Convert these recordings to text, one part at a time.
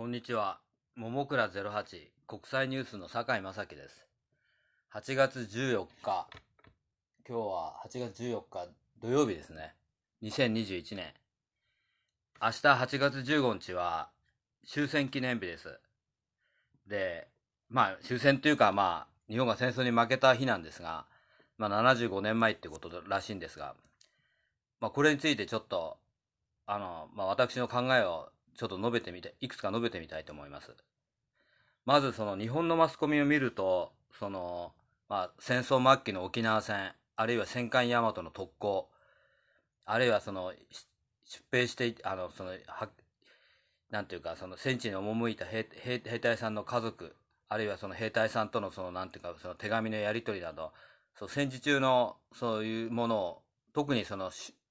こんにちは。桃倉08国際ニュースの酒井正樹です。8月14日、今日は8月14日土曜日ですね。2021年。明日8月15日は終戦記念日です。で、まあ終戦というかまあ日本が戦争に負けた日なんですが、まあ75年前ってことらしいんですが、まあこれについてちょっと、あの、まあ私の考えをちょっと述べてみて、いくつか述べてみたいと思います。まずその日本のマスコミを見ると、その、まあ戦争末期の沖縄戦、あるいは戦艦大和の特攻、あるいはその、出兵して、あの、その、は、なんていうか、その戦地に赴いた兵兵兵隊さんの家族、あるいはその兵隊さんとのその、なんていうか、その手紙のやり取りなど、そう戦時中のそういうものを、特にその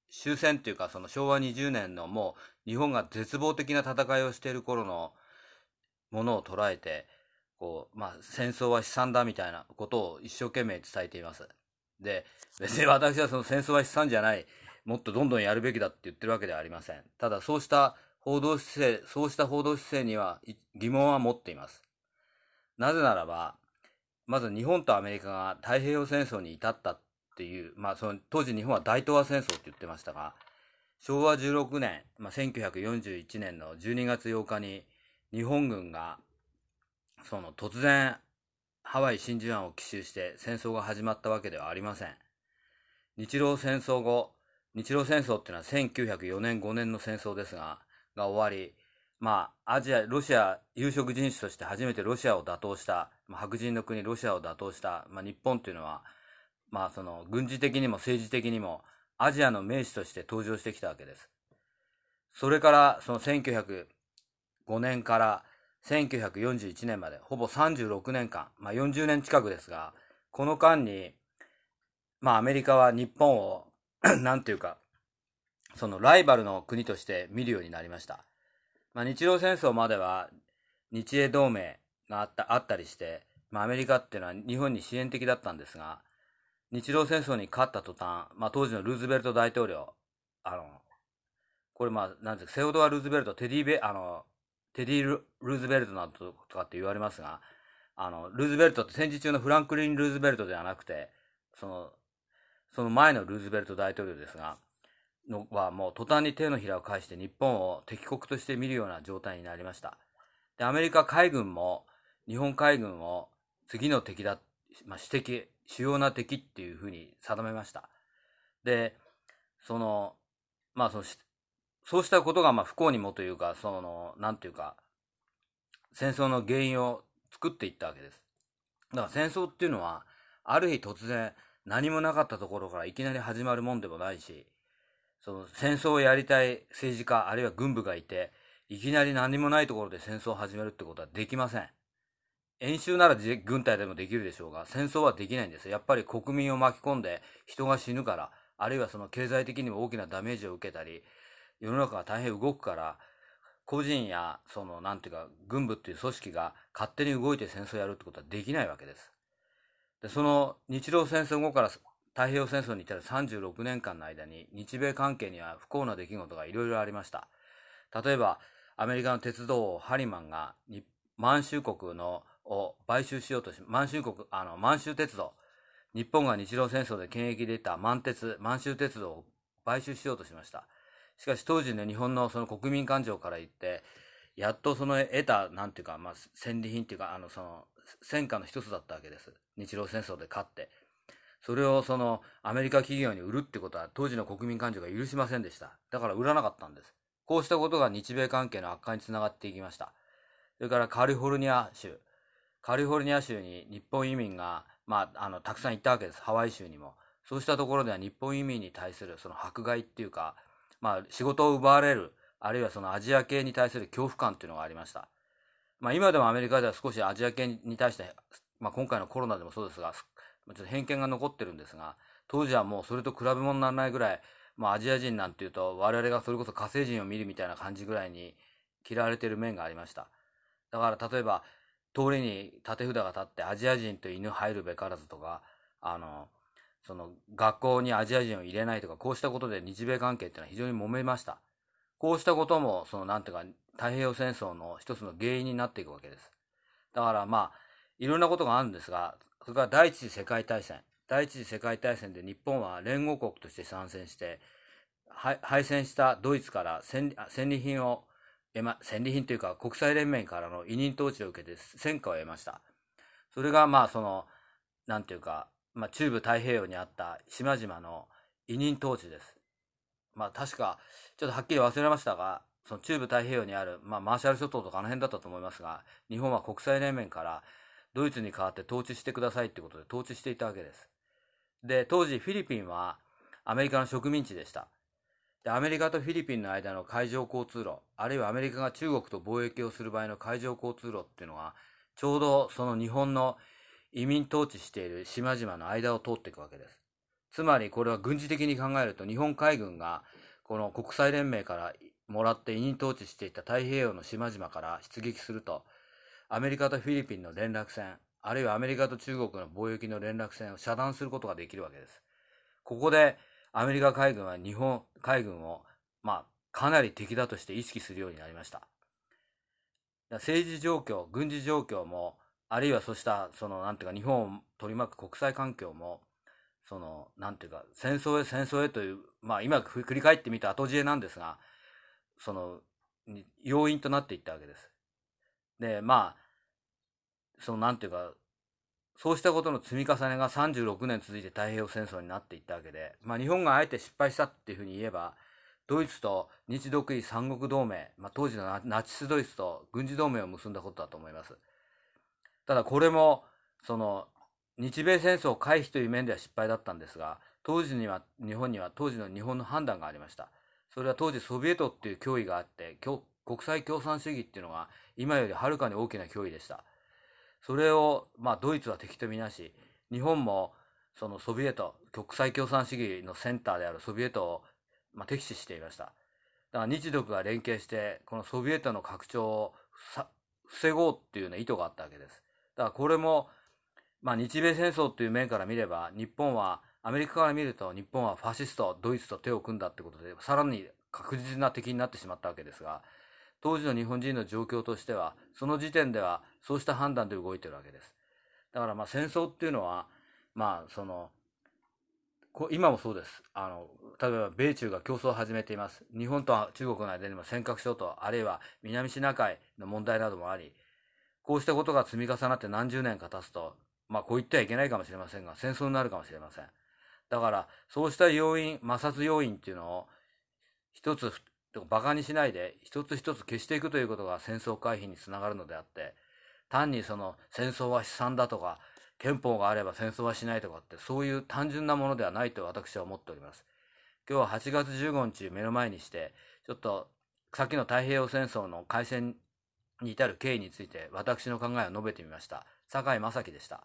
終戦っていうか、その昭和20年のもう日本が絶望的な戦いをしている頃のものを捉えて、こう、まあ戦争は悲惨だみたいなことを一生懸命伝えています。で、別に私はその戦争は悲惨じゃない、もっとどんどんやるべきだって言ってるわけではありません。ただそうした報道姿勢、そうした報道姿勢には疑問は持っています。なぜならば、まず日本とアメリカが太平洋戦争に至ったっていう、まあその当時日本は大東亜戦争って言ってましたが、昭和16年、まあ、1941年の12月8日に日本軍がその突然ハワイ真珠湾を奇襲して戦争が始まったわけではありません。日露戦争後、日露戦争っていうのは1904年5年の戦争ですが、が終わり、まあ、アジア、ロシア、有色人種として初めてロシアを打倒した、まあ、白人の国ロシアを打倒した、まあ、日本っていうのは、まあ、その、軍事的にも政治的にも、アジアの名手として登場してきたわけです。それから、その1905年から1941年まで、ほぼ36年間、まあ、40年近くですが、この間に、まあ、アメリカは日本を、なんていうか、そのライバルの国として見るようになりました。まあ、日露戦争までは日英同盟があったあったりして、まあ、アメリカっていうのは日本に支援的だったんですが、日露戦争に勝った途端、まあ、当時のルーズベルト大統領、あの、これまあ、なんですか、セオドア・ルーズベルト、テディベ、あの、テディ・ルーズベルトなどとかって言われますが、あの、ルーズベルトって戦時中のフランクリン・ルーズベルトではなくて、その、その前のルーズベルト大統領ですが、のはもう途端に手のひらを返して日本を敵国として見るような状態になりました。で、アメリカ海軍も日本海軍を次の敵だ、まあ、主敵、主要な敵っていうふうに定めました。で、その、まあその、そうしたことがまあ不幸にもというか、その、なんていうか、戦争の原因を作っていったわけです。だから戦争っていうのは、ある日突然何もなかったところからいきなり始まるもんでもないし、その戦争をやりたい政治家、あるいは軍部がいて、いきなり何もないところで戦争を始めるってことはできません。演習なら軍隊でもできるでしょうが、戦争はできないんです。やっぱり国民を巻き込んで人が死ぬから、あるいはその経済的にも大きなダメージを受けたり、世の中が大変動くから、個人や、その、なんていうか、軍部っていう組織が勝手に動いて戦争をやるってことはできないわけです。で、その日露戦争後から太平洋戦争に至る36年間の間に日米関係には不幸な出来事がいろいろありました。例えば、アメリカの鉄道王ハリマンが満州国のを買収しようとし、満州国、あの、満州鉄道、日本が日露戦争で権益で得た満鉄、満州鉄道を買収しようとしました。しかし当時の日本のその国民感情から言って、やっとその得た、なんていうか、まあ、戦利品っていうか、あの、その、戦果の一つだったわけです。日露戦争で勝って。それをそのアメリカ企業に売るってことは当時の国民感情が許しませんでした。だから売らなかったんです。こうしたことが日米関係の悪化につながっていきました。それからカリフォルニア州。カリフォルニア州に日本移民が、まあ、あの、たくさん行ったわけです。ハワイ州にも。そうしたところでは日本移民に対するその迫害っていうか、まあ、仕事を奪われる、あるいはそのアジア系に対する恐怖感っていうのがありました。まあ、今でもアメリカでは少しアジア系に対して、まあ、今回のコロナでもそうですが、ちょっと偏見が残ってるんですが、当時はもうそれと比べ物にならないぐらい、まあ、アジア人なんていうと、我々がそれこそ火星人を見るみたいな感じぐらいに嫌われてる面がありました。だから例えば、通りに縦札が立ってアジア人と犬入るべからずとか、あの、その学校にアジア人を入れないとか、こうしたことで日米関係っていうのは非常に揉めました。こうしたことも、その、なんていうか、太平洋戦争の一つの原因になっていくわけです。だからまあ、いろんなことがあるんですが、それから第一次世界大戦。第一次世界大戦で日本は連合国として参戦して、敗戦したドイツから戦利品をま、戦利品というか国際連盟からの委任統治を受けて戦果を得ました。それがまあその、なんていうか、まあ中部太平洋にあった島々の委任統治です。まあ確か、ちょっとはっきり忘れましたが、その中部太平洋にある、まあマーシャル諸島とかあの辺だったと思いますが、日本は国際連盟からドイツに代わって統治してくださいってことで統治していたわけです。で、当時フィリピンはアメリカの植民地でした。で、アメリカとフィリピンの間の海上交通路、あるいはアメリカが中国と貿易をする場合の海上交通路っていうのは、ちょうどその日本の移民統治している島々の間を通っていくわけです。つまりこれは軍事的に考えると日本海軍がこの国際連盟からもらって移民統治していた太平洋の島々から出撃すると、アメリカとフィリピンの連絡船、あるいはアメリカと中国の貿易の連絡船を遮断することができるわけです。ここでアメリカ海軍は日本海軍を、まあ、かなり敵だとして意識するようになりました。政治状況、軍事状況も、あるいはそうした、その、なんていうか、日本を取り巻く国際環境も、その、なんていうか、戦争へ戦争へという、まあ今振り返ってみた後知恵なんですが、その、要因となっていったわけです。で、まあ、その、なんていうか、そうしたことの積み重ねが36年続いて太平洋戦争になっていったわけで、まあ、日本があえて失敗したっていうふうに言えば、ドイツと日独伊三国同盟、まあ、当時のナチスドイツと軍事同盟を結んだことだと思います。ただこれも、その、日米戦争回避という面では失敗だったんですが、当時には、日本には当時の日本の判断がありました。それは当時ソビエトっていう脅威があって、国際共産主義っていうのが今よりはるかに大きな脅威でした。それを、まあ、ドイツは敵とみなし、日本も、そのソビエト、国際共産主義のセンターであるソビエトを、まあ、敵視していました。だから日独が連携して、このソビエトの拡張を防ごうっていうね、意図があったわけです。だからこれも、まあ、日米戦争っていう面から見れば、日本は、アメリカから見ると日本はファシスト、ドイツと手を組んだってことで、さらに確実な敵になってしまったわけですが、当時の日本人の状況としては、その時点ではそうした判断で動いてるわけです。だからまあ戦争っていうのは、まあその、今もそうです。あの、例えば米中が競争を始めています。日本と中国の間にも尖閣諸島、あるいは南シナ海の問題などもあり、こうしたことが積み重なって何十年か経つと、まあこう言ってはいけないかもしれませんが、戦争になるかもしれません。だから、そうした要因、摩擦要因っていうのを、一つ馬鹿にしないで一つ一つ消していくということが戦争回避につながるのであって単にその戦争は悲惨だとか憲法があれば戦争はしないとかってそういう単純なものではないと私は思っております。今日は8月15日目の前にしてちょっとさっきの太平洋戦争の開戦に至る経緯について私の考えを述べてみました。坂井正樹でした。